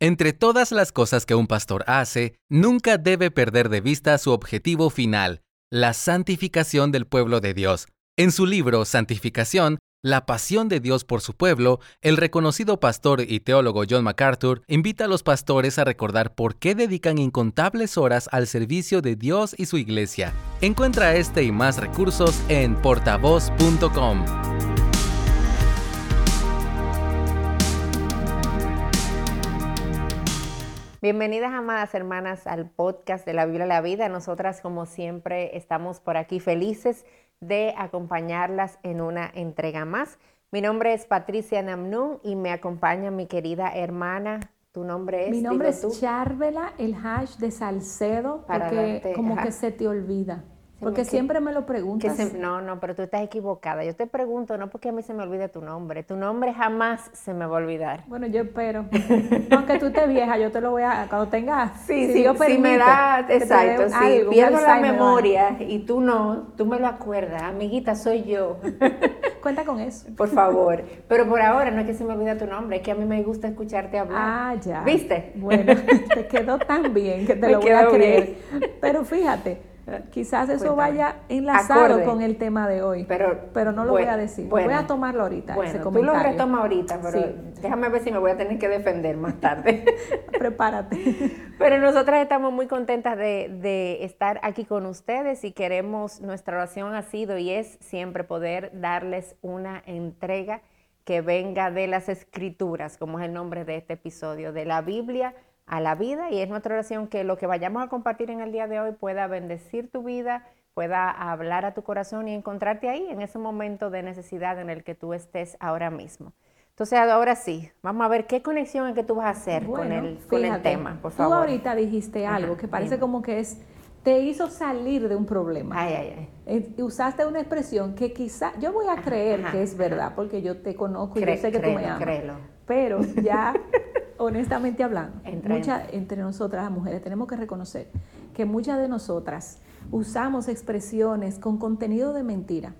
Entre todas las cosas que un pastor hace, nunca debe perder de vista su objetivo final, la santificación del pueblo de Dios. En su libro Santificación, la pasión de Dios por su pueblo, el reconocido pastor y teólogo John MacArthur invita a los pastores a recordar por qué dedican incontables horas al servicio de Dios y su iglesia. Encuentra este y más recursos en portavoz.com. Bienvenidas, amadas hermanas, al podcast de la Biblia la Vida. Nosotras, como siempre, estamos por aquí felices de acompañarlas en una entrega más. Mi nombre es Patricia Namnun y me acompaña mi querida hermana. ¿Tu nombre es? Mi nombre es Charvela, el hash de Salcedo, porque como que se te olvida. Porque siempre me lo preguntas. no, no, pero tú estás equivocada. Yo te pregunto, no porque a mí se me olvide tu nombre. Tu nombre jamás se me va a olvidar. Bueno, yo espero. Aunque tú estés vieja, yo te lo voy a... Cuando tengas... Sí, sí, si me da... Exacto, sí. Pierdo la memoria y tú no, tú me lo acuerdas. Amiguita, soy yo. Cuenta con eso. Por favor. Pero por ahora no es que se me olvide tu nombre, es que a mí me gusta escucharte hablar. Ah, ya. ¿Viste? Bueno, te quedó tan bien que te lo voy a creer. Pero fíjate Quizás eso vaya enlazado con el tema de hoy, pero, pero no lo voy a decir. voy a tomarlo ahorita. Bueno, tú lo retomas ahorita, pero déjame ver si me voy a tener que defender más tarde. Prepárate. Pero nosotras estamos muy contentas de, de estar aquí con ustedes y queremos, nuestra oración ha sido y es siempre poder darles una entrega que venga de las escrituras, como es el nombre de este episodio, de la Biblia a la vida y es nuestra oración que lo que vayamos a compartir en el día de hoy pueda bendecir tu vida, pueda hablar a tu corazón y encontrarte ahí en ese momento de necesidad en el que tú estés ahora mismo. Entonces, ahora sí, vamos a ver qué conexión es que tú vas a hacer con, el, tema, por favor. Tú ahorita dijiste algo que parece como que es, te hizo salir de un problema. Ay, ay, ay. Eh, usaste una expresión que quizá, yo voy a creer que es verdad, porque yo te conozco y yo sé que tú me amas. Créelo. Pero ya honestamente hablando, entre, entre nosotras las mujeres tenemos que reconocer que muchas de nosotras usamos expresiones con contenido de mentira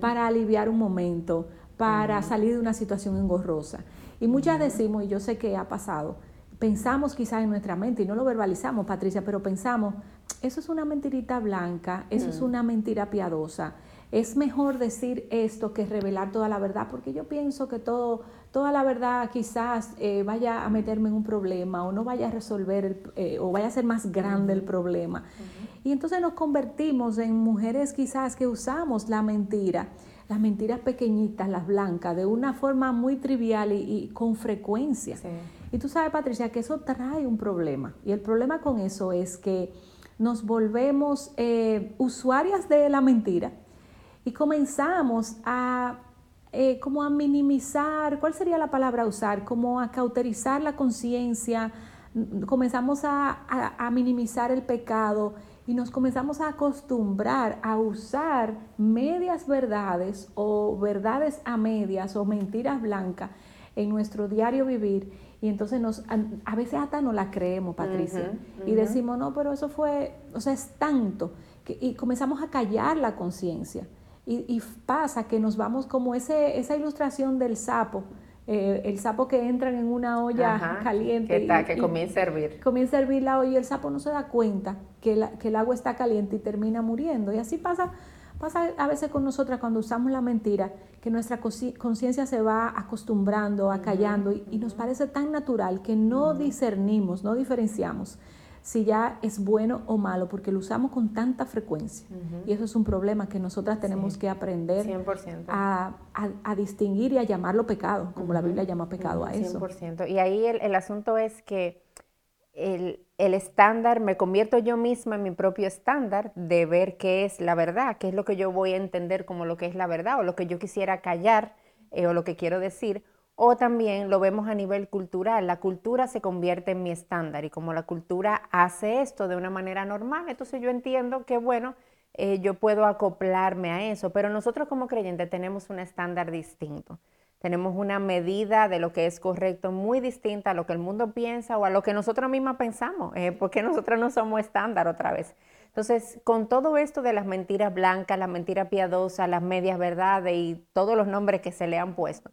para aliviar un momento, para salir de una situación engorrosa. Y muchas decimos, y yo sé que ha pasado, pensamos quizás en nuestra mente y no lo verbalizamos, Patricia, pero pensamos, eso es una mentirita blanca, eso es una mentira piadosa. Es mejor decir esto que revelar toda la verdad, porque yo pienso que todo toda la verdad quizás eh, vaya a meterme en un problema o no vaya a resolver eh, o vaya a ser más grande el problema. Y entonces nos convertimos en mujeres quizás que usamos la mentira, las mentiras pequeñitas, las blancas, de una forma muy trivial y, con frecuencia. Y tú sabes, Patricia, que eso trae un problema. Y el problema con eso es que nos volvemos eh, usuarias de la mentira y comenzamos a eh, como a minimizar, ¿cuál sería la palabra a usar? Como a cauterizar la conciencia, comenzamos a, minimizar el pecado y nos comenzamos a acostumbrar a usar medias verdades o verdades a medias o mentiras blancas en nuestro diario vivir y entonces nos, a, veces hasta no la creemos, Patricia, y decimos, no, pero eso fue, o sea, es tanto, que, y comenzamos a callar la conciencia. Y, pasa que nos vamos como ese, esa ilustración del sapo, eh, el sapo que entra en una olla caliente. Que, que comienza a hervir. Comienza a hervir la olla y el sapo no se da cuenta que, que el agua está caliente y termina muriendo. Y así pasa, pasa a veces con nosotras cuando usamos la mentira, que nuestra conciencia se va acostumbrando, acallando y, y, nos parece tan natural que no discernimos, no diferenciamos si ya es bueno o malo, porque lo usamos con tanta frecuencia. Y eso es un problema que nosotras tenemos que aprender a, distinguir y a llamarlo pecado, como la Biblia llama pecado a eso. 100%. Y ahí el, asunto es que el, el, estándar, me convierto yo misma en mi propio estándar de ver qué es la verdad, qué es lo que yo voy a entender como lo que es la verdad o lo que yo quisiera callar eh, o lo que quiero decir o también lo vemos a nivel cultural. La cultura se convierte en mi estándar y como la cultura hace esto de una manera normal, entonces yo entiendo que, bueno, eh, yo puedo acoplarme a eso, pero nosotros como creyentes tenemos un estándar distinto. Tenemos una medida de lo que es correcto muy distinta a lo que el mundo piensa o a lo que nosotros mismas pensamos, eh, porque nosotros no somos estándar otra vez. Entonces, con todo esto de las mentiras blancas, las mentiras piadosas, las medias verdades y todos los nombres que se le han puesto,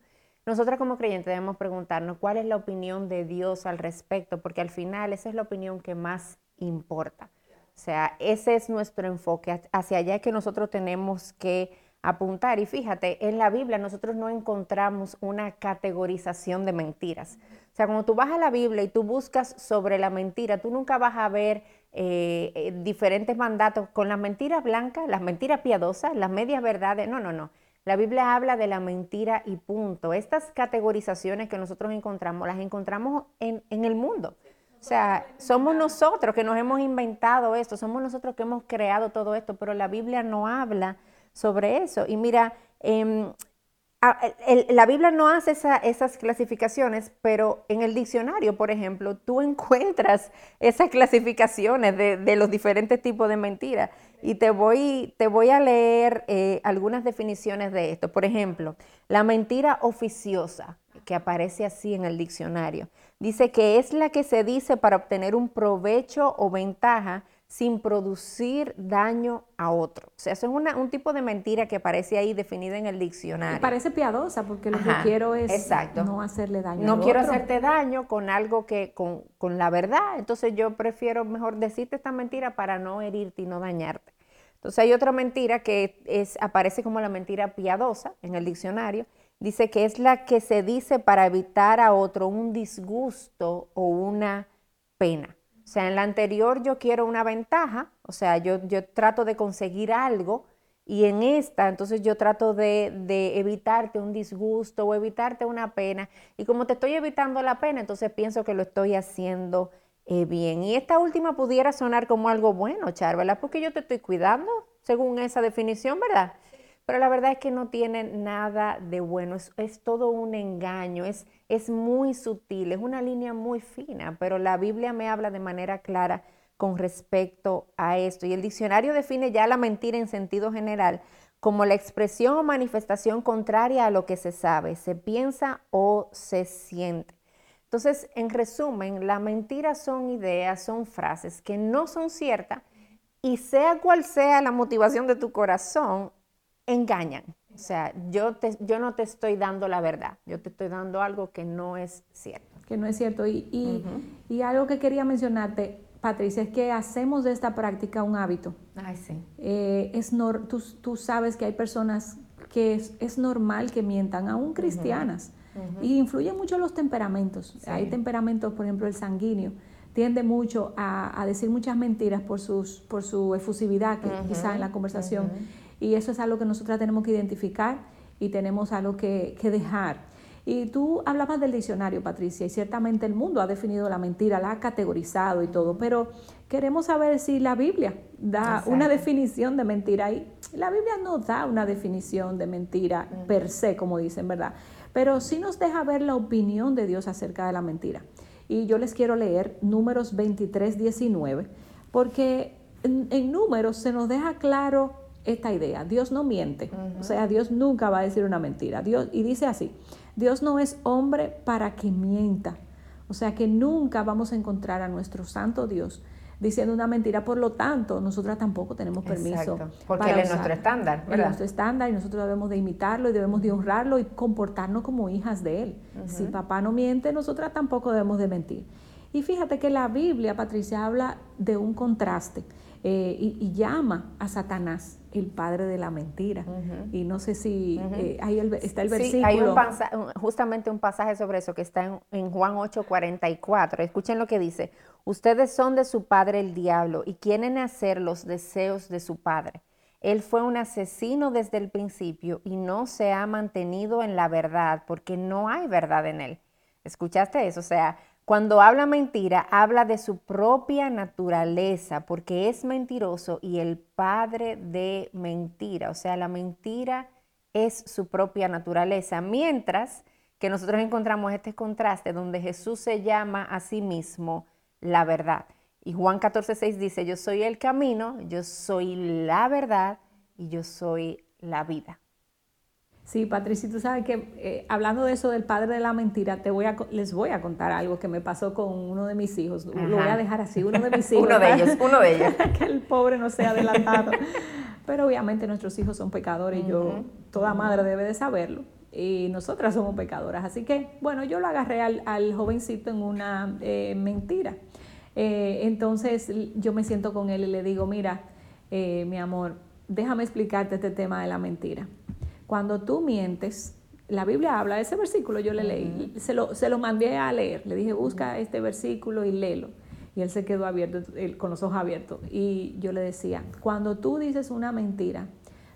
nosotras como creyentes debemos preguntarnos cuál es la opinión de Dios al respecto, porque al final esa es la opinión que más importa. O sea, ese es nuestro enfoque, hacia allá que nosotros tenemos que apuntar. Y fíjate, en la Biblia nosotros no encontramos una categorización de mentiras. O sea, cuando tú vas a la Biblia y tú buscas sobre la mentira, tú nunca vas a ver eh, eh, diferentes mandatos con las mentiras blancas, las mentiras piadosas, las medias verdades. No, no, no. La Biblia habla de la mentira y punto. Estas categorizaciones que nosotros encontramos, las encontramos en, en el mundo. O sea, somos nosotros que nos hemos inventado esto, somos nosotros que hemos creado todo esto, pero la Biblia no habla sobre eso. Y mira, em, la Biblia no hace esas clasificaciones, pero en el diccionario, por ejemplo, tú encuentras esas clasificaciones de, los diferentes tipos de mentiras. Y te voy, te voy a leer eh, algunas definiciones de esto. Por ejemplo, la mentira oficiosa, que aparece así en el diccionario, dice que es la que se dice para obtener un provecho o ventaja sin producir daño a otro. O sea, eso es un tipo de mentira que aparece ahí definida en el diccionario. parece piadosa porque lo que quiero es no hacerle daño. No quiero hacerte daño con algo que, con, con, la verdad. Entonces yo prefiero mejor decirte esta mentira para no herirte y no dañarte. Entonces hay otra mentira que es, aparece como la mentira piadosa en el diccionario. Dice que es la que se dice para evitar a otro un disgusto o una pena. O sea, en la anterior yo quiero una ventaja, o sea, yo, yo trato de conseguir algo y en esta entonces yo trato de, de, evitarte un disgusto o evitarte una pena. Y como te estoy evitando la pena, entonces pienso que lo estoy haciendo eh, bien. Y esta última pudiera sonar como algo bueno, Char, ¿verdad? Porque yo te estoy cuidando, según esa definición, ¿verdad? Pero la verdad es que no tiene nada de bueno, es, todo un engaño, es, es muy sutil, es una línea muy fina, pero la Biblia me habla de manera clara con respecto a esto. Y el diccionario define ya la mentira en sentido general como la expresión o manifestación contraria a lo que se sabe, se piensa o se siente. Entonces, en resumen, la mentira son ideas, son frases que no son ciertas y sea cual sea la motivación de tu corazón, engañan. O sea, yo, te, yo no te estoy dando la verdad, yo te estoy dando algo que no es cierto. Que no es cierto. Y, y, algo que quería mencionarte, Patricia, es que hacemos de esta práctica un hábito. Ay, sí. Eh, es tú, tú, sabes que hay personas que es, normal que mientan, aún cristianas. Y influyen mucho los temperamentos. Hay temperamentos, por ejemplo, el sanguíneo tiende mucho a, decir muchas mentiras por, sus, por su efusividad, que quizá en la conversación. Y eso es algo que nosotras tenemos que identificar y tenemos algo que, dejar. Y tú hablabas del diccionario, Patricia, y ciertamente el mundo ha definido la mentira, la ha categorizado y todo, pero queremos saber si la Biblia da una definición de mentira. Y la Biblia no da una definición de mentira per se, como dicen, ¿verdad? Pero sí nos deja ver la opinión de Dios acerca de la mentira. Y yo les quiero leer números 23, 19, porque en, en números se nos deja claro esta idea. Dios no miente. O sea, Dios nunca va a decir una mentira. Dios, y dice así, Dios no es hombre para que mienta. O sea que nunca vamos a encontrar a nuestro santo Dios diciendo una mentira, por lo tanto, nosotras tampoco tenemos permiso. porque Él es nuestro estándar, ¿verdad? Es nuestro estándar y nosotros debemos de imitarlo y debemos de honrarlo y comportarnos como hijas de Él. Si papá no miente, nosotras tampoco debemos de mentir. Y fíjate que la Biblia, Patricia, habla de un contraste. Eh, y, llama a Satanás el padre de la mentira. Y no sé si eh, ahí está el versículo. hay justamente un pasaje sobre eso que está en, en Juan 8:44. Escuchen lo que dice. Ustedes son de su padre el diablo y quieren hacer los deseos de su padre. Él fue un asesino desde el principio y no se ha mantenido en la verdad porque no hay verdad en él. ¿Escuchaste eso? O sea, cuando habla mentira, habla de su propia naturaleza, porque es mentiroso y el padre de mentira. O sea, la mentira es su propia naturaleza. Mientras que nosotros encontramos este contraste donde Jesús se llama a sí mismo la verdad. Y Juan 14, 6 dice, yo soy el camino, yo soy la verdad y yo soy la vida. Sí, Patricia, tú sabes que eh, hablando de eso del padre de la mentira, te voy a, les voy a contar algo que me pasó con uno de mis hijos. Lo voy a dejar así, uno de mis hijos. uno de ellos, uno de ellos. que el pobre no sea adelantado. Pero obviamente nuestros hijos son pecadores y yo, toda madre debe de saberlo. y nosotras somos pecadoras. Así que, bueno, yo lo agarré al, jovencito en una eh, mentira. Eh, entonces yo me siento con él y le digo, mira, eh, mi amor, déjame explicarte este tema de la mentira. Cuando tú mientes, la Biblia habla de ese versículo, yo le leí, se, lo, se lo mandé a leer, le dije, busca este versículo y léelo. Y él se quedó abierto, con los ojos abiertos. Y yo le decía, cuando tú dices una mentira,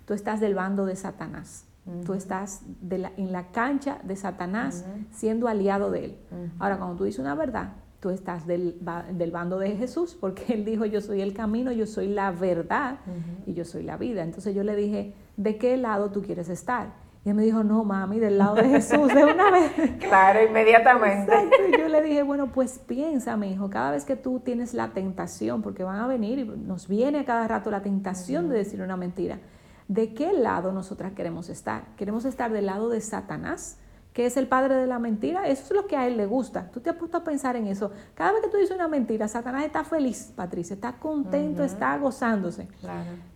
tú estás del bando de Satanás. Tú estás en la cancha de Satanás siendo aliado de él. Ahora, cuando tú dices una verdad, tú estás del, bando de Jesús, porque él dijo, yo soy el camino, yo soy la verdad y yo soy la vida. Entonces yo le dije, ¿de qué lado tú quieres estar? Y él me dijo, no, mami, del lado de Jesús, de una vez. claro, inmediatamente. Y yo le dije, bueno, pues piensa, mi hijo, cada vez que tú tienes la tentación, porque van a venir y nos viene a cada rato la tentación de decir una mentira ¿De qué lado nosotras queremos estar? ¿Queremos estar del lado de Satanás? que es el padre de la mentira, eso es lo que a él le gusta. Tú te has puesto a pensar en eso. Cada vez que tú dices una mentira, Satanás está feliz, Patricia, está contento, está gozándose.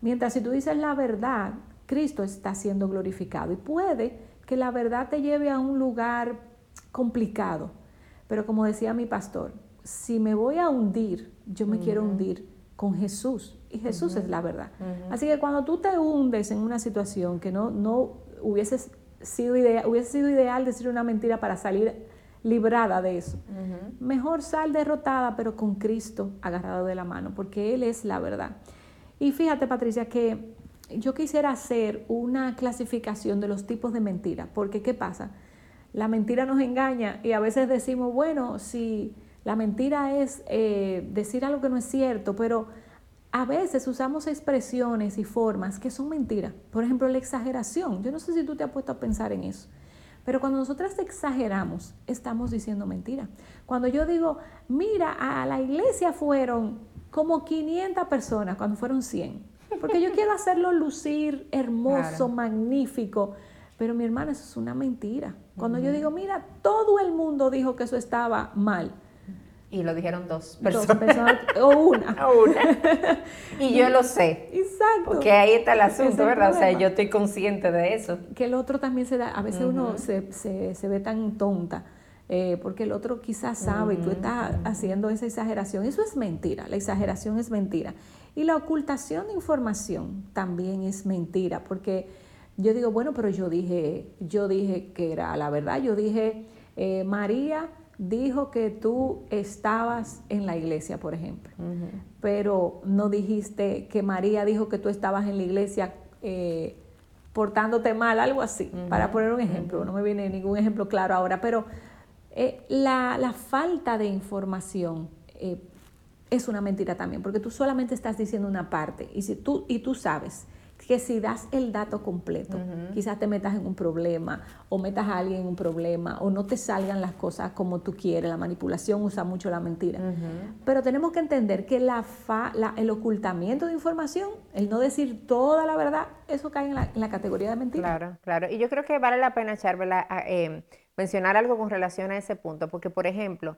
Mientras si tú dices la verdad, Cristo está siendo glorificado. Y puede que la verdad te lleve a un lugar complicado. Pero como decía mi pastor, si me voy a hundir, yo me quiero hundir con Jesús. Y Jesús es la verdad. Así que cuando tú te hundes en una situación que no, no hubieses sido ideal, hubiese sido ideal decir una mentira para salir librada de eso. Mejor sal derrotada, pero con Cristo agarrado de la mano, porque Él es la verdad. Y fíjate, Patricia, que yo quisiera hacer una clasificación de los tipos de mentira, porque ¿qué pasa? La mentira nos engaña y a veces decimos, bueno, si la mentira es eh, decir algo que no es cierto, pero a veces usamos expresiones y formas que son mentiras. Por ejemplo, la exageración. Yo no sé si tú te has puesto a pensar en eso. Pero cuando nosotras exageramos, estamos diciendo mentira. Cuando yo digo, mira, a la iglesia fueron como 500 personas, cuando fueron 100. Porque yo quiero hacerlo lucir hermoso, magnífico. Pero mi hermana, eso es una mentira. Cuando yo digo, mira, todo el mundo dijo que eso estaba mal. Y lo dijeron dos personas. o una. o una. Y yo lo sé. Exacto. Porque ahí está el asunto, ¿verdad? O sea, yo estoy consciente de eso. Que el otro también se da, a veces uno se, se, ve tan tonta. Eh, porque el otro quizás sabe y tú estás haciendo esa exageración. Eso es mentira, la exageración es mentira. Y la ocultación de información también es mentira, porque yo digo, bueno, pero yo dije, yo dije que era la verdad, yo dije, eh, María dijo que tú estabas en la iglesia, por ejemplo, pero no dijiste que María dijo que tú estabas en la iglesia eh, portándote mal, algo así, para poner un ejemplo, no me viene ningún ejemplo claro ahora, pero eh, la, falta de información eh, es una mentira también, porque tú solamente estás diciendo una parte y, si tú, y tú sabes que si das el dato completo, quizás te metas en un problema o metas a alguien en un problema o no te salgan las cosas como tú quieres. La manipulación usa mucho la mentira. Pero tenemos que entender que la, el ocultamiento de información, el no decir toda la verdad, eso cae en la, categoría de mentira. Claro, claro. Y yo creo que vale la pena, Charvela, eh, mencionar algo con relación a ese punto, porque por ejemplo,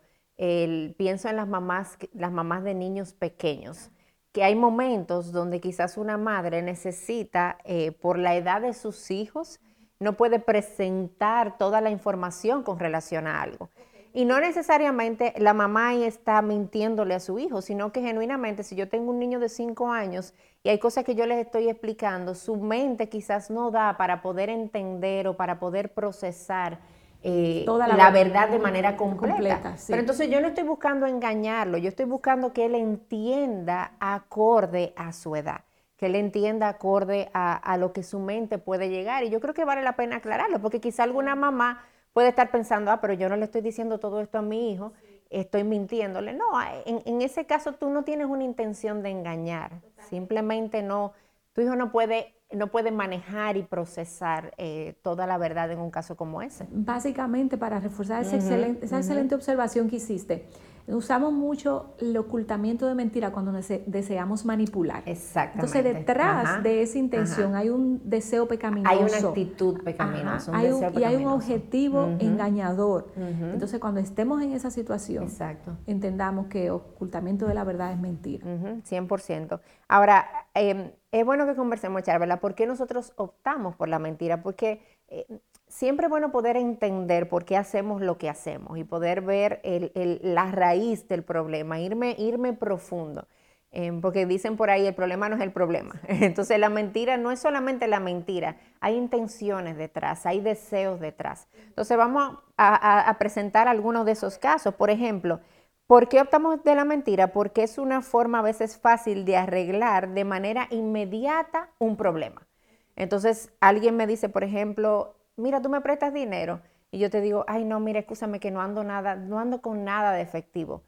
pienso en las mamás, las mamás de niños pequeños que hay momentos donde quizás una madre necesita, eh, por la edad de sus hijos, no puede presentar toda la información con relación a algo. Y no necesariamente la mamá ahí está mintiéndole a su hijo, sino que genuinamente si yo tengo un niño de 5 años y hay cosas que yo les estoy explicando, su mente quizás no da para poder entender o para poder procesar eh, Toda la, verdad de manera completa. Pero entonces yo no estoy buscando engañarlo, yo estoy buscando que él entienda acorde a su edad, que él entienda acorde a, lo que su mente puede llegar. Y yo creo que vale la pena aclararlo, porque quizá alguna mamá puede estar pensando, ah, pero yo no le estoy diciendo todo esto a mi hijo, estoy mintiéndole. No, en, en ese caso tú no tienes una intención de engañar, simplemente no, tu hijo no puede no puede manejar y procesar eh, toda la verdad en un caso como ese. Básicamente, para reforzar esa, excelente, esa excelente observación que hiciste, usamos mucho el ocultamiento de mentira cuando deseamos manipular. Exactamente. Entonces, detrás de esa intención hay un deseo pecaminoso. Hay una actitud pecaminosa. hay y hay un objetivo engañador. Entonces, cuando estemos en esa situación, Exacto. entendamos que ocultamiento de la verdad es mentira. 100%. Ahora, eh, es bueno que conversemos, Char, ¿verdad? ¿Por qué nosotros optamos por la mentira? Porque eh, siempre es bueno poder entender por qué hacemos lo que hacemos y poder ver la raíz del problema, irme, irme profundo. Em, porque dicen por ahí, el problema no es el problema. Entonces la mentira no es solamente la mentira, hay intenciones detrás, hay deseos detrás. Entonces vamos a, presentar algunos de esos casos. Por ejemplo, ¿por qué optamos de la mentira? Porque es una forma a veces fácil de arreglar de manera inmediata un problema. Entonces alguien me dice, por ejemplo, mira, tú me prestas dinero. Y yo te digo, ay, no, mira, escúchame que no ando nada, no ando con nada de efectivo.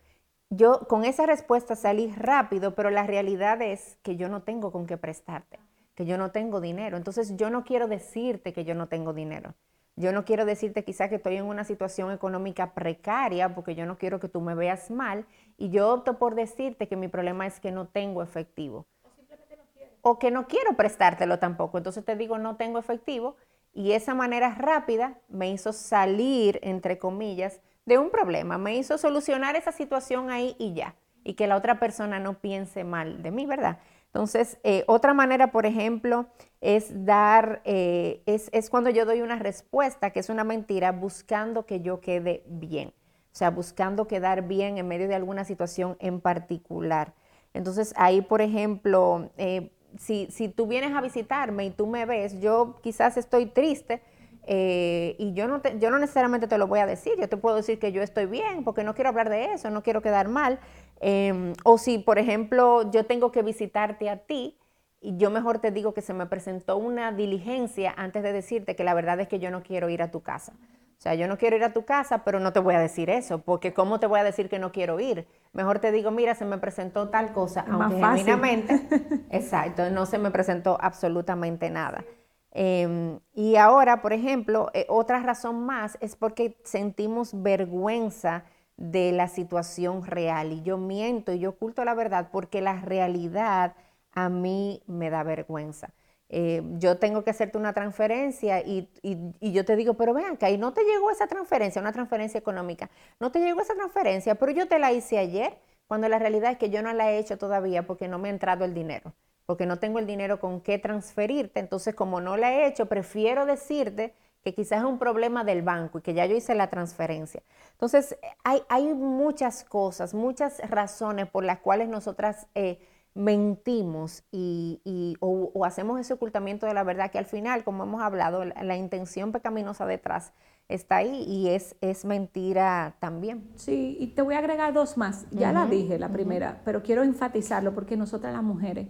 Yo con esa respuesta salí rápido, pero la realidad es que yo no tengo con qué prestarte, que yo no tengo dinero. Entonces yo no quiero decirte que yo no tengo dinero. Yo no quiero decirte quizá que estoy en una situación económica precaria porque yo no quiero que tú me veas mal y yo opto por decirte que mi problema es que no tengo efectivo. O simplemente no quiero. O que no quiero prestártelo tampoco. Entonces te digo no tengo efectivo y esa manera rápida me hizo salir, entre comillas, de un problema, me hizo solucionar esa situación ahí y ya, y que la otra persona no piense mal de mí, ¿verdad? Entonces, eh, otra manera, por ejemplo, es dar, eh, es, es, cuando yo doy una respuesta que es una mentira buscando que yo quede bien, o sea, buscando quedar bien en medio de alguna situación en particular. Entonces, ahí, por ejemplo, eh, si, si tú vienes a visitarme y tú me ves, yo quizás estoy triste, eh, y yo no, yo no necesariamente te lo voy a decir, yo te puedo decir que yo estoy bien porque no quiero hablar de eso, no quiero quedar mal. Em, o si, por ejemplo, yo tengo que visitarte a ti y yo mejor te digo que se me presentó una diligencia antes de decirte que la verdad es que yo no quiero ir a tu casa. O sea, yo no quiero ir a tu casa, pero no te voy a decir eso, porque ¿cómo te voy a decir que no quiero ir? Mejor te digo, mira, se me presentó tal cosa, aunque genuinamente, exacto, no se me presentó absolutamente nada. Em, y ahora, por ejemplo, eh, otra razón más es porque sentimos vergüenza de la situación real y yo miento y yo oculto la verdad porque la realidad a mí me da vergüenza. Eh, yo tengo que hacerte una transferencia y, y, yo te digo, pero vean que ahí no te llegó esa transferencia, una transferencia económica, no te llegó esa transferencia, pero yo te la hice ayer, cuando la realidad es que yo no la he hecho todavía porque no me ha entrado el dinero porque no tengo el dinero con qué transferirte. Entonces, como no la he hecho, prefiero decirte que quizás es un problema del banco y que ya yo hice la transferencia. Entonces, hay, hay muchas cosas, muchas razones por las cuales nosotras eh, mentimos y, o, hacemos ese ocultamiento de la verdad que al final, como hemos hablado, la, intención pecaminosa detrás está ahí y es, es mentira también. Sí, y te voy a agregar dos más. Ya la dije, la primera, pero quiero enfatizarlo porque nosotras las mujeres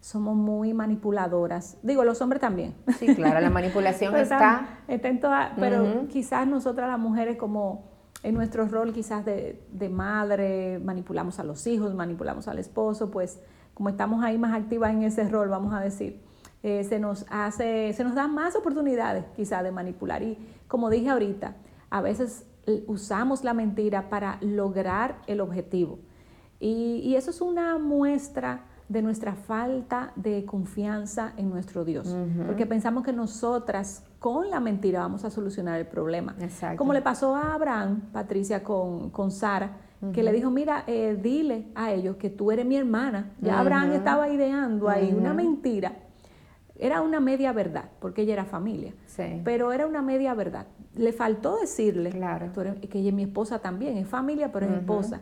somos muy manipuladoras. Digo, los hombres también. Sí, claro, la manipulación está... Está en toda, pero quizás nosotras las mujeres como en nuestro rol quizás de, madre, manipulamos a los hijos, manipulamos al esposo, pues como estamos ahí más activas en ese rol, vamos a decir, eh, se nos hace, se nos dan más oportunidades quizás de manipular. Y como dije ahorita, a veces usamos la mentira para lograr el objetivo. Y, y eso es una muestra de nuestra falta de confianza en nuestro Dios, porque pensamos que nosotras con la mentira vamos a solucionar el problema. Como le pasó a Abraham, Patricia, con, con Sara, que le dijo, mira, eh, dile a ellos que tú eres mi hermana. Ya Abraham estaba ideando ahí una mentira. Era una media verdad, porque ella era familia, pero era una media verdad. Le faltó decirle claro. que ella es mi esposa también, es familia, pero es esposa.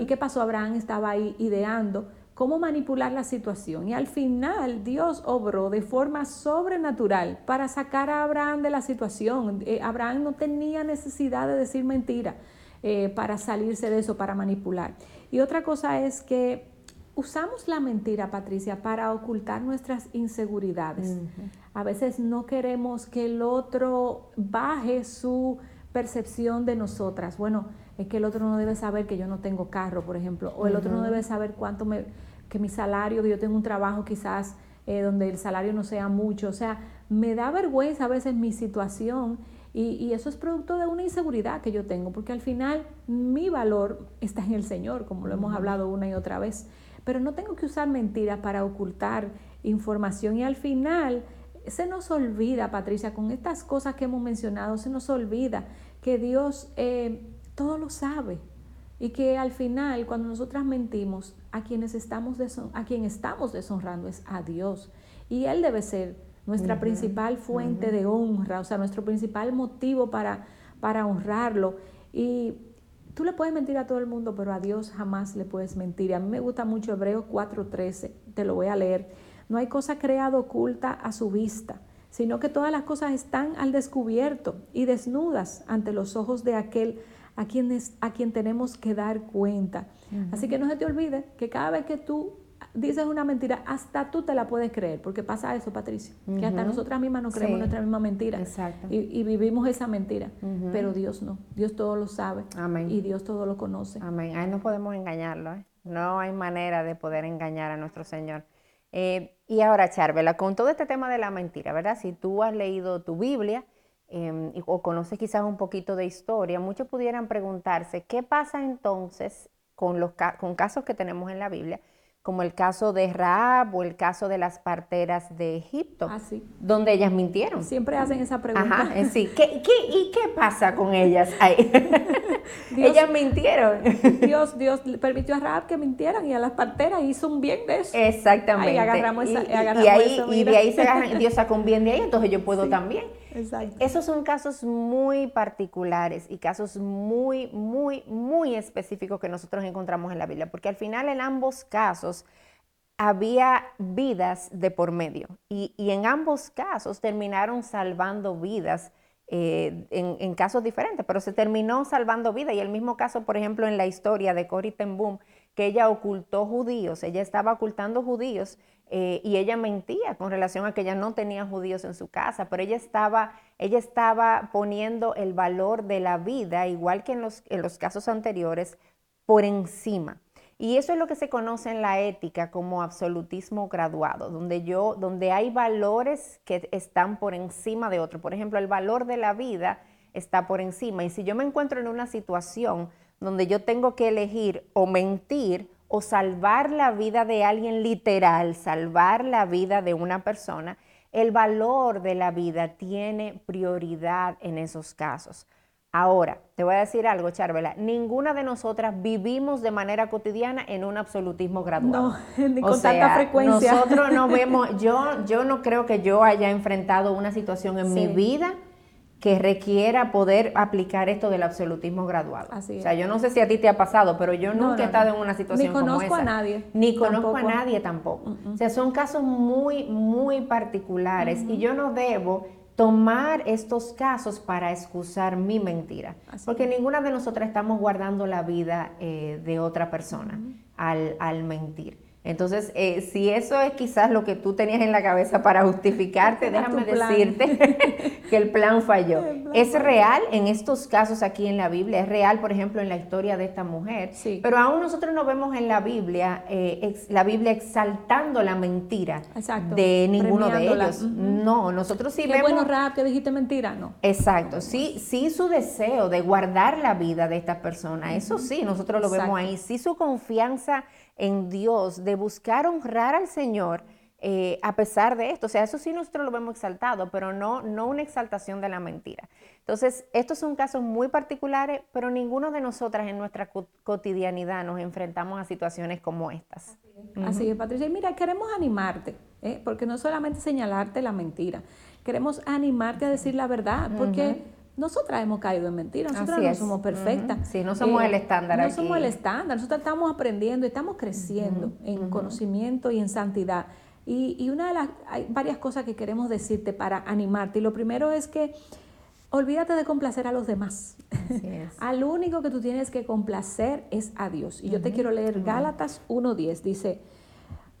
¿Y qué pasó? Abraham estaba ahí ideando cómo manipular la situación. Y al final Dios obró de forma sobrenatural para sacar a Abraham de la situación. Eh, Abraham no tenía necesidad de decir mentira eh, para salirse de eso, para manipular. Y otra cosa es que usamos la mentira, Patricia, para ocultar nuestras inseguridades. A veces no queremos que el otro baje su percepción de nosotras. Bueno, es que el otro no debe saber que yo no tengo carro, por ejemplo, o el otro no debe saber cuánto me, que mi salario, que yo tengo un trabajo quizás eh, donde el salario no sea mucho, o sea, me da vergüenza a veces mi situación y, y, eso es producto de una inseguridad que yo tengo, porque al final mi valor está en el Señor, como lo hemos hablado una y otra vez, pero no tengo que usar mentiras para ocultar información y al final se nos olvida, Patricia, con estas cosas que hemos mencionado, se nos olvida que Dios eh, todo lo sabe y que al final cuando nosotras mentimos a quienes estamos a quien estamos deshonrando es a Dios y él debe ser nuestra principal fuente de honra, o sea, nuestro principal motivo para, para honrarlo. Y tú le puedes mentir a todo el mundo, pero a Dios jamás le puedes mentir. A mí me gusta mucho Hebreos 4:13, te lo voy a leer. No hay cosa creada oculta a su vista, sino que todas las cosas están al descubierto y desnudas ante los ojos de aquel a quien, a quien tenemos que dar cuenta. Así que no se te olvide que cada vez que tú dices una mentira, hasta tú te la puedes creer, porque pasa eso, Patricia, que hasta nosotras mismas no creemos nuestra misma mentira Y, vivimos esa mentira, pero Dios no, Dios todo lo sabe y Dios todo lo conoce. Amén, ahí no podemos engañarlo, ¿eh? no hay manera de poder engañar a nuestro Señor. Eh, y ahora, Charvela, con todo este tema de la mentira, ¿verdad? Si tú has leído tu Biblia em, o conoces quizás un poquito de historia, muchos pudieran preguntarse, ¿qué pasa entonces con, los, con casos que tenemos en la Biblia? como el caso de Raab o el caso de las parteras de Egipto, ah, donde ellas mintieron. Siempre hacen esa pregunta. Ajá, eh, sí. ¿Qué, y qué pasa con ellas ahí? ellas mintieron. Dios, Dios permitió a Raab que mintieran y a las parteras hizo un bien de eso. Exactamente. Ahí agarramos esa, y, ahí, y de ahí se agarran, Dios sacó un bien de ahí, entonces yo puedo también. Esos son casos muy particulares y casos muy, muy, muy específicos que nosotros encontramos en la Biblia, porque al final en ambos casos había vidas de por medio y, en ambos casos terminaron salvando vidas. Eh, en, casos diferentes, pero se terminó salvando vidas. Y el mismo caso, por ejemplo, en la historia de Cory Ten Boom, que ella ocultó judíos, ella estaba ocultando judíos eh, y ella mentía con relación a que ella no tenía judíos en su casa, pero ella estaba, ella estaba poniendo el valor de la vida, igual que en los, en los casos anteriores, por encima. Y eso es lo que se conoce en la ética como absolutismo graduado, donde yo, donde hay valores que están por encima de otros. Por ejemplo, el valor de la vida está por encima. Y si yo me encuentro en una situación donde yo tengo que elegir o mentir o salvar la vida de alguien literal, salvar la vida de una persona, el valor de la vida tiene prioridad en esos casos. Ahora, te voy a decir algo, Charvela, ninguna de nosotras vivimos de manera cotidiana en un absolutismo graduado. No, ni con tanta frecuencia. Nosotros no vemos, yo, yo no creo que yo haya enfrentado una situación en mi vida que requiera poder aplicar esto del absolutismo graduado. Así O sea, yo no sé si a ti te ha pasado, pero yo nunca he estado en una situación como esa. Ni conozco a nadie. Ni conozco a nadie tampoco. O sea, son casos muy, muy particulares y yo no debo tomar estos casos para excusar mi mentira. Porque ninguna de nosotras estamos guardando la vida eh, de otra persona al, al mentir. Entonces, eh, si eso es quizás lo que tú tenías en la cabeza para justificarte, déjame decirte que el plan falló. es real en estos casos aquí en la Biblia, es real, por ejemplo, en la historia de esta mujer, sí. pero aún nosotros no vemos en la Biblia, eh, la Biblia exaltando la mentira de ninguno de ellos. No, nosotros sí Qué vemos... bueno, rap, que dijiste mentira, no. Exacto, sí, sí su deseo de guardar la vida de esta persona, eso sí, nosotros lo vemos ahí, sí su confianza en Dios, de buscar honrar al Señor eh, a pesar de esto. O sea, eso sí nosotros lo vemos exaltado, pero no, no una exaltación de la mentira. Entonces, estos son casos muy particulares, pero ninguno de nosotras en nuestra cotidianidad nos enfrentamos a situaciones como estas. Así es, Patricia. Y mira, queremos animarte, ¿eh? porque no solamente señalarte la mentira, queremos animarte a decir la verdad, porque nosotras hemos caído en mentiras, nosotras no somos perfectas. Sí, no somos el estándar. No somos el estándar, nosotros estamos aprendiendo, estamos creciendo en conocimiento y en santidad. Y, una de las, hay varias cosas que queremos decirte para animarte. Y lo primero es que olvídate de complacer a los demás. Al único que tú tienes que complacer es a Dios. Y yo te quiero leer Gálatas 1.10. Dice,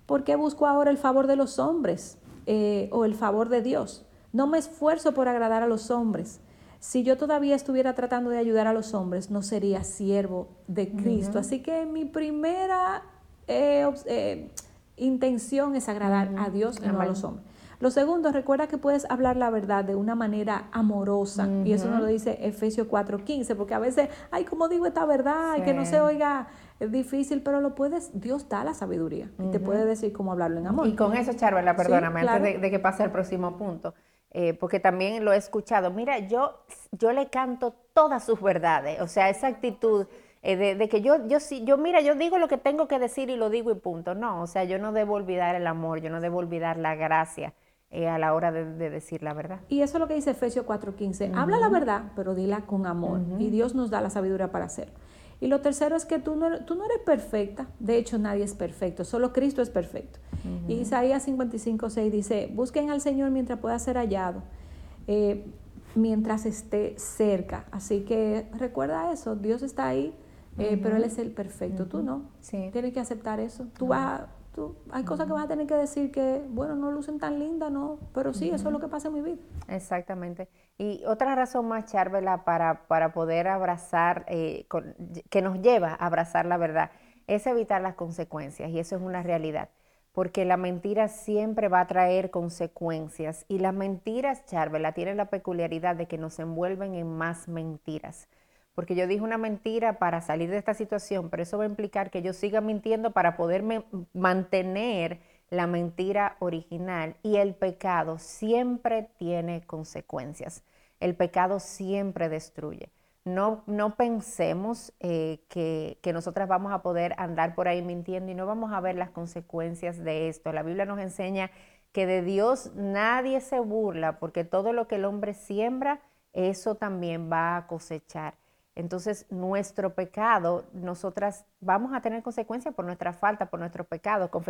¿por qué busco ahora el favor de los hombres eh, o el favor de Dios? No me esfuerzo por agradar a los hombres si yo todavía estuviera tratando de ayudar a los hombres, no sería siervo de Cristo. Así que mi primera eh, eh, intención es agradar a Dios y no a los hombres. Lo segundo, recuerda que puedes hablar la verdad de una manera amorosa. Y eso nos lo dice Efesios 4:15, porque a veces, ay, como digo esta verdad? Y que no se oiga es difícil, pero lo puedes, Dios da la sabiduría y te puede decir cómo hablarlo en amor. Y con eso, Charvela, perdóname, antes de, que pase al próximo punto. Eh, porque también lo he escuchado. Mira, yo, yo le canto todas sus verdades, o sea, esa actitud eh, de, que yo, yo sí, yo mira, yo digo lo que tengo que decir y lo digo y punto. No, o sea, yo no debo olvidar el amor, yo no debo olvidar la gracia eh, a la hora de, decir la verdad. Y eso es lo que dice Efesios 4:15. Habla la verdad, pero dila con amor. Y Dios nos da la sabiduría para hacerlo. Y lo tercero es que tú no, tú no eres perfecta. De hecho, nadie es perfecto. Solo Cristo es perfecto. Y Isaías 55:6 dice, busquen al Señor mientras pueda ser hallado. Eh, mientras esté cerca. Así que recuerda eso, Dios está ahí, eh, pero Él es el perfecto, tú no. Tienes que aceptar eso. Tú vas hay cosas que vas a tener que decir que, bueno, no lucen tan lindas, ¿no? Pero sí, eso es lo que pasa en mi vida. Exactamente. Y otra razón más, Charvela, para, para poder abrazar, eh, que nos lleva a abrazar la verdad, es evitar las consecuencias. Y eso es una realidad. Porque la mentira siempre va a traer consecuencias. Y las mentiras, Charvela, tienen la peculiaridad de que nos envuelven en más mentiras porque yo dije una mentira para salir de esta situación, pero eso va a implicar que yo siga mintiendo para poderme mantener la mentira original. Y el pecado siempre tiene consecuencias. El pecado siempre destruye. No, no pensemos eh, que, que nosotras vamos a poder andar por ahí mintiendo y no vamos a ver las consecuencias de esto. La Biblia nos enseña que de Dios nadie se burla, porque todo lo que el hombre siembra, eso también va a cosechar. Entonces, nuestro pecado, nosotras vamos a tener consecuencias por nuestra falta, por nuestro pecado, con,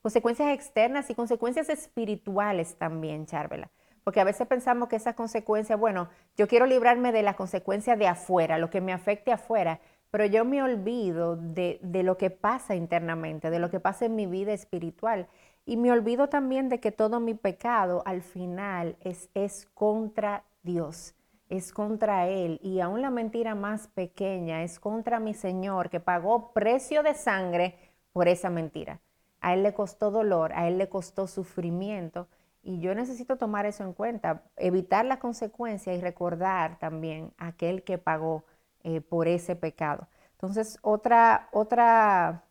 consecuencias externas y consecuencias espirituales también, Charvela. Porque a veces pensamos que esas consecuencias, bueno, yo quiero librarme de las consecuencias de afuera, lo que me afecte afuera, pero yo me olvido de, de lo que pasa internamente, de lo que pasa en mi vida espiritual. Y me olvido también de que todo mi pecado al final es, es contra Dios es contra Él y aún la mentira más pequeña es contra mi Señor que pagó precio de sangre por esa mentira. A Él le costó dolor, a Él le costó sufrimiento y yo necesito tomar eso en cuenta, evitar la consecuencia y recordar también a aquel que pagó eh, por ese pecado. Entonces, otra, otra,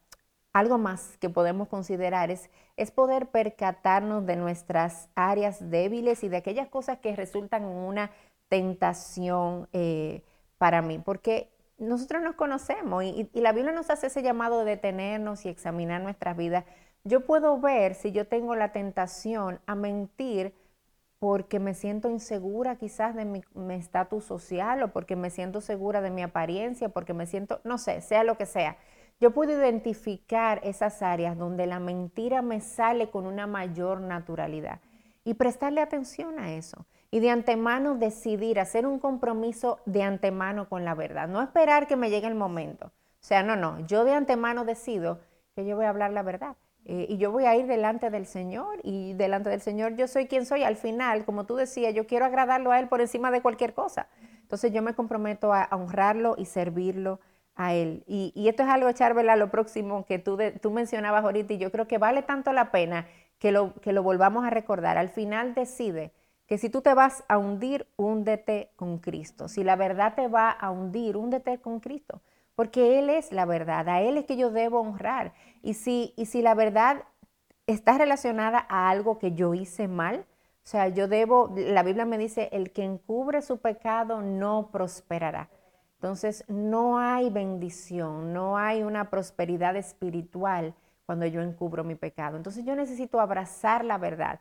algo más que podemos considerar es, es poder percatarnos de nuestras áreas débiles y de aquellas cosas que resultan en una tentación eh, para mí, porque nosotros nos conocemos y, la Biblia nos hace ese llamado de detenernos y examinar nuestras vidas. Yo puedo ver si yo tengo la tentación a mentir porque me siento insegura quizás de mi estatus social o porque me siento segura de mi apariencia, porque me siento, no sé, sea lo que sea. Yo puedo identificar esas áreas donde la mentira me sale con una mayor naturalidad y prestarle atención a eso y de antemano decidir, hacer un compromiso de antemano con la verdad, no esperar que me llegue el momento. O sea, no, no, yo de antemano decido que yo voy a hablar la verdad. Eh, y yo voy a ir delante del Señor y delante del Señor yo soy quien soy. Al final, como tú decías, yo quiero agradarlo a Él por encima de cualquier cosa. Entonces yo me comprometo a, honrarlo y servirlo a Él. Y, esto es algo, Charvela, lo próximo que tú, tú mencionabas ahorita y yo creo que vale tanto la pena que lo, que lo volvamos a recordar. Al final decide que si tú te vas a hundir, húndete con Cristo. Si la verdad te va a hundir, húndete con Cristo. Porque Él es la verdad, a Él es que yo debo honrar. Y si, y si la verdad está relacionada a algo que yo hice mal, o sea, yo debo, la Biblia me dice, el que encubre su pecado no prosperará. Entonces, no hay bendición, no hay una prosperidad espiritual cuando yo encubro mi pecado. Entonces, yo necesito abrazar la verdad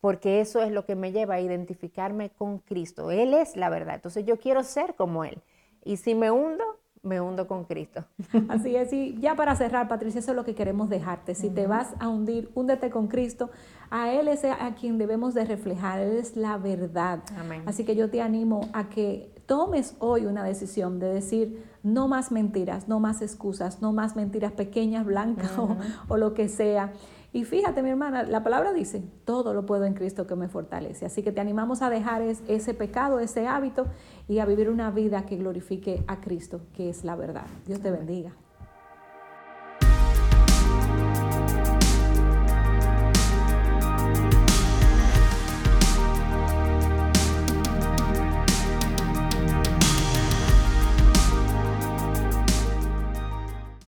porque eso es lo que me lleva a identificarme con Cristo. Él es la verdad, entonces yo quiero ser como Él. Y si me hundo, me hundo con Cristo. Así es, y ya para cerrar, Patricia, eso es lo que queremos dejarte. Si te vas a hundir, húndete con Cristo. A Él es a quien debemos de reflejar, Él es la verdad. Así que yo te animo a que tomes hoy una decisión de decir, no más mentiras, no más excusas, no más mentiras pequeñas, blancas o, o lo que sea. Y fíjate, mi hermana, la palabra dice, todo lo puedo en Cristo que me fortalece. Así que te animamos a dejar ese pecado, ese hábito y a vivir una vida que glorifique a Cristo, que es la verdad. Dios te bendiga.